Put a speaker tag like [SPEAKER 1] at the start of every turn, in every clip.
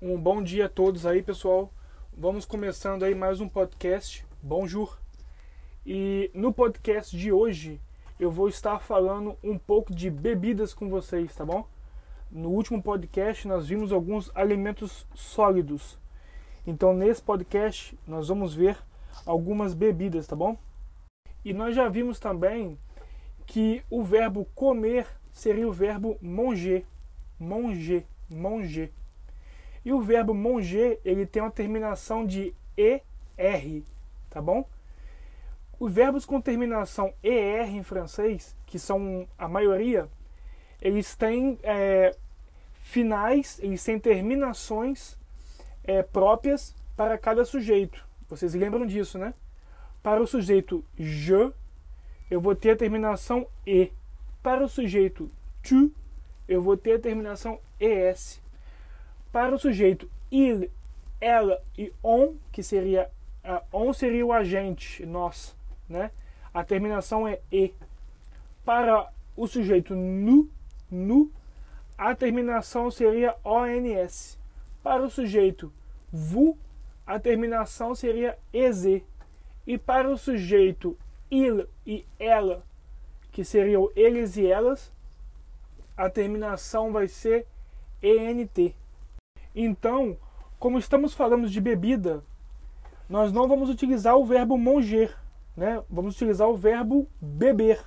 [SPEAKER 1] Um bom dia a todos aí, pessoal. Vamos começando aí mais um podcast. Bonjour. E no podcast de hoje eu vou estar falando um pouco de bebidas com vocês, tá bom? No último podcast nós vimos alguns alimentos sólidos. Então nesse podcast nós vamos ver algumas bebidas, tá bom? E nós já vimos também que o verbo comer seria o verbo manger, manger, manger. E o verbo manger, ele tem uma terminação de ER, tá bom? Os verbos com terminação ER em francês, que são a maioria, eles têm é, finais, eles têm terminações é, próprias para cada sujeito. Vocês lembram disso, né? Para o sujeito je, eu vou ter a terminação E. Para o sujeito tu, eu vou ter a terminação ES para o sujeito il, ela e on, que seria uh, on seria o agente, nós, né? A terminação é e. Para o sujeito nu, nu, a terminação seria ons. Para o sujeito vu, a terminação seria ez. E para o sujeito il e ela, que seriam eles e elas, a terminação vai ser ent. Então, como estamos falando de bebida, nós não vamos utilizar o verbo manger, né? Vamos utilizar o verbo beber.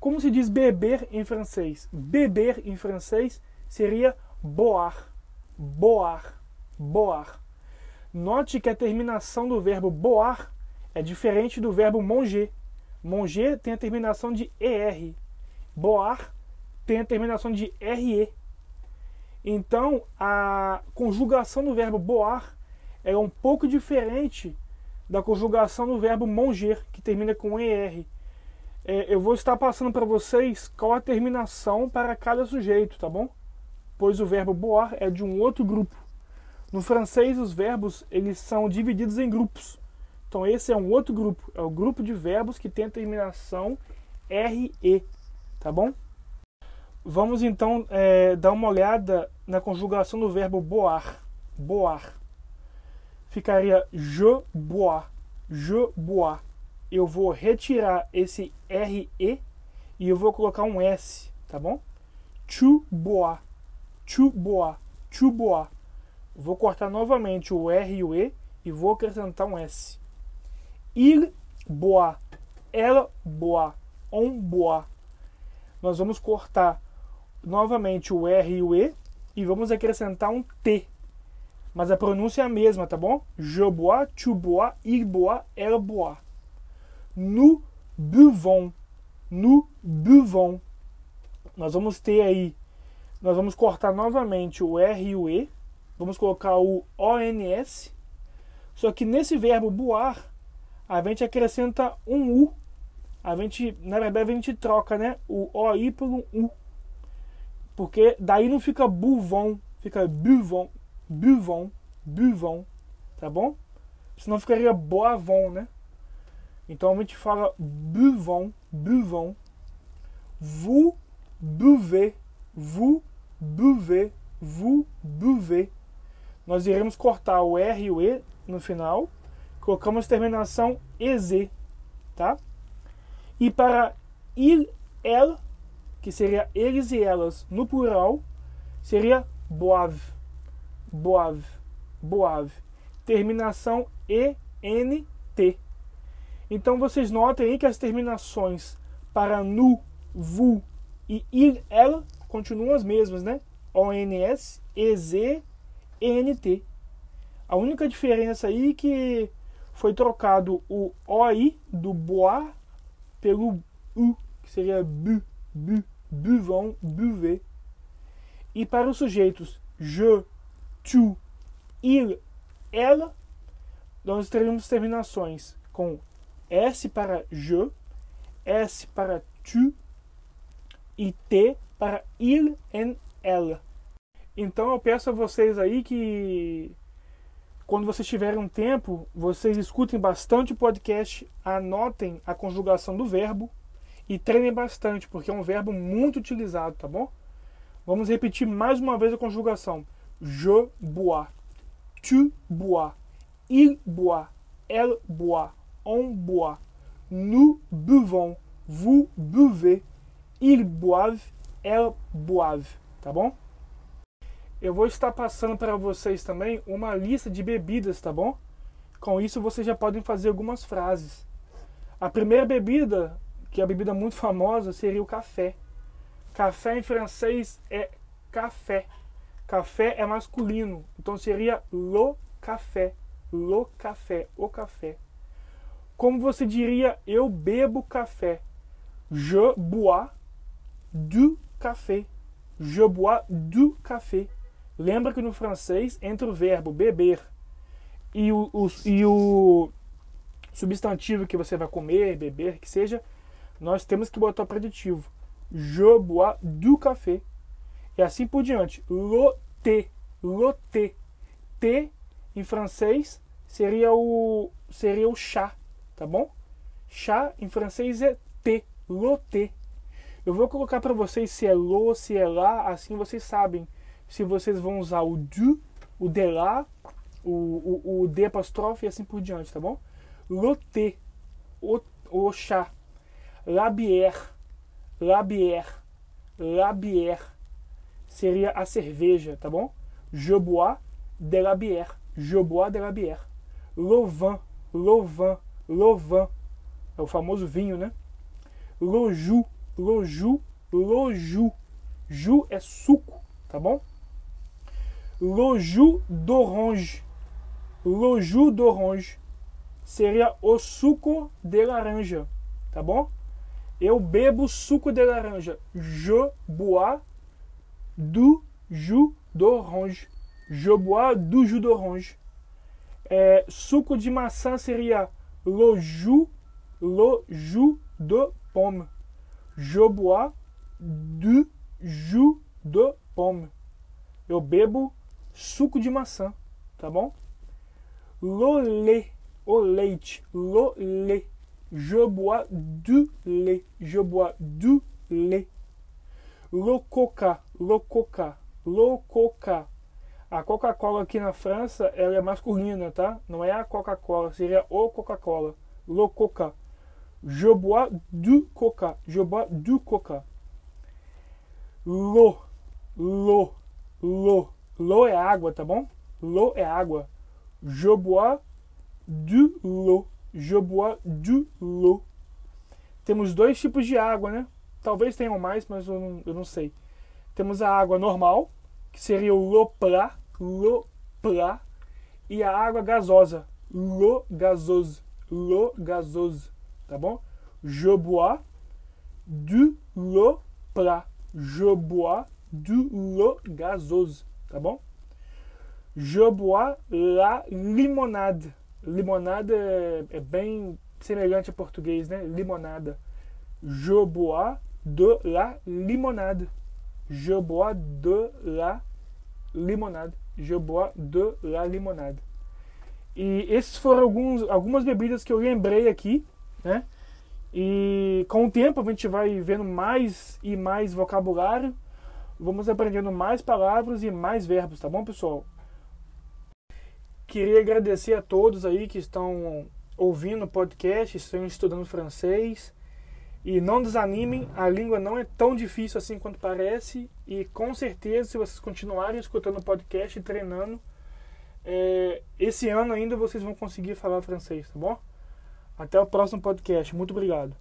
[SPEAKER 1] Como se diz beber em francês? Beber em francês seria boar, boar, boar. Note que a terminação do verbo boar é diferente do verbo manger. Manger tem a terminação de er. Boar tem a terminação de re. Então, a conjugação do verbo boar é um pouco diferente da conjugação do verbo manger, que termina com er. É, eu vou estar passando para vocês qual a terminação para cada sujeito, tá bom? Pois o verbo boar é de um outro grupo. No francês, os verbos eles são divididos em grupos. Então, esse é um outro grupo. É o grupo de verbos que tem a terminação RE, tá bom? Vamos então é, dar uma olhada na conjugação do verbo boar. Boar. Ficaria je bois. Je bois. Eu vou retirar esse RE e eu vou colocar um S, tá bom? Tu bois. Tu bois. Tu bois. Vou cortar novamente o R e o E e vou acrescentar um S. Il boit. Elle boit. On boit. Nós vamos cortar novamente o R e o E e vamos acrescentar um T. Mas a pronúncia é a mesma, tá bom? Je bois, tu bois, il boit, elle boit. Nous buvons. Nous buvons. Nós vamos ter aí, nós vamos cortar novamente o R e o E. Vamos colocar o ONS. Só que nesse verbo boar, a gente acrescenta um U. A gente, na verdade, a gente troca né, o OI por um U. Porque daí não fica buvon, fica buvon, buvon, buvon, tá bom? Senão ficaria boavon, né? Então a gente fala buvon, buvon. Vous buvez, vous buvez, vous buvez. Nós iremos cortar o R e o E no final. Colocamos terminação EZ, tá? E para il, elle, que seria eles e elas no plural, seria boave, boave, boave. Terminação ENT. Então vocês notem aí que as terminações para nu, vu e il, ela continuam as mesmas, né? ONS, EZ, ENT. A única diferença aí é que foi trocado o OI do boar pelo U, que seria bu, bu buvons, buvez. E para os sujeitos je, tu, il, ela, nós teremos terminações com S para je, S para tu e T para il e ela. Então eu peço a vocês aí que quando vocês tiverem um tempo, vocês escutem bastante o podcast, anotem a conjugação do verbo e treinem bastante, porque é um verbo muito utilizado, tá bom? Vamos repetir mais uma vez a conjugação. Je bois. tu bois, il boit, elle boit, on boit, nous buvons, vous buvez, ils boivent, elles boivent, tá bom? Eu vou estar passando para vocês também uma lista de bebidas, tá bom? Com isso vocês já podem fazer algumas frases. A primeira bebida, que a bebida muito famosa, seria o café. Café em francês é café. Café é masculino, então seria lo café, lo café, o café. Como você diria eu bebo café? Je bois du café. Je bois du café. Lembra que no francês, entre o verbo beber e o, o, e o substantivo que você vai comer, beber, que seja, nós temos que botar o preditivo. Je bois du café. E assim por diante. Loté, loté. T em francês seria o seria o chá, tá bom? Chá em francês é T, loté. Eu vou colocar para vocês se é lo, se é lá, assim vocês sabem se vocês vão usar o du, o de lá, o, o, o de apóstrofe e assim por diante, tá bom? Loté, o, o chá. La bière, la bière, la bière seria a cerveja, tá bom? Je bois de la bière. Je bois de la bière. Vin, le vin. É o famoso vinho, né? Jus, le jus. Jus é suco, tá bom? Le jus d'orange. Le jus d'orange seria o suco de laranja, tá bom? Eu bebo suco de laranja. Je bois du jus d'orange. Je bois du jus d'orange. É, suco de maçã seria le jus, le jus de pomme. Je bois du jus de pomme. Eu bebo suco de maçã, tá bom? Lait, o leite, le lait. Je bois du lait. Je bois du lait. Le coca, le coca, le coca. A Coca-Cola aqui na França, ela é masculina, tá? Não é a Coca-Cola, seria o Coca-Cola. Le coca. Je bois du coca. Je bois du coca. L'eau, l'eau, l'eau. L'eau é água, tá bom? L'eau é água. Je bois du l'eau. Je bois du l'eau. Temos dois tipos de água, né? Talvez tenham mais, mas eu não, eu não sei. Temos a água normal, que seria o l'eau plat, e a água gasosa, l'eau gazeuse, l'eau gazeuse, tá bom? Je bois du l'eau plat. Je bois du l'eau gazeuse, tá bom? Je bois la limonade. Limonada é, é bem semelhante a português, né? Limonada. Je bois de la limonade. Je bois de la limonade. Je bois de la limonade. E esses foram alguns, algumas bebidas que eu lembrei aqui, né? E com o tempo a gente vai vendo mais e mais vocabulário, vamos aprendendo mais palavras e mais verbos, tá bom, pessoal? Queria agradecer a todos aí que estão ouvindo o podcast, estão estudando francês. E não desanimem, a língua não é tão difícil assim quanto parece. E com certeza, se vocês continuarem escutando o podcast e treinando, é, esse ano ainda vocês vão conseguir falar francês, tá bom? Até o próximo podcast. Muito obrigado.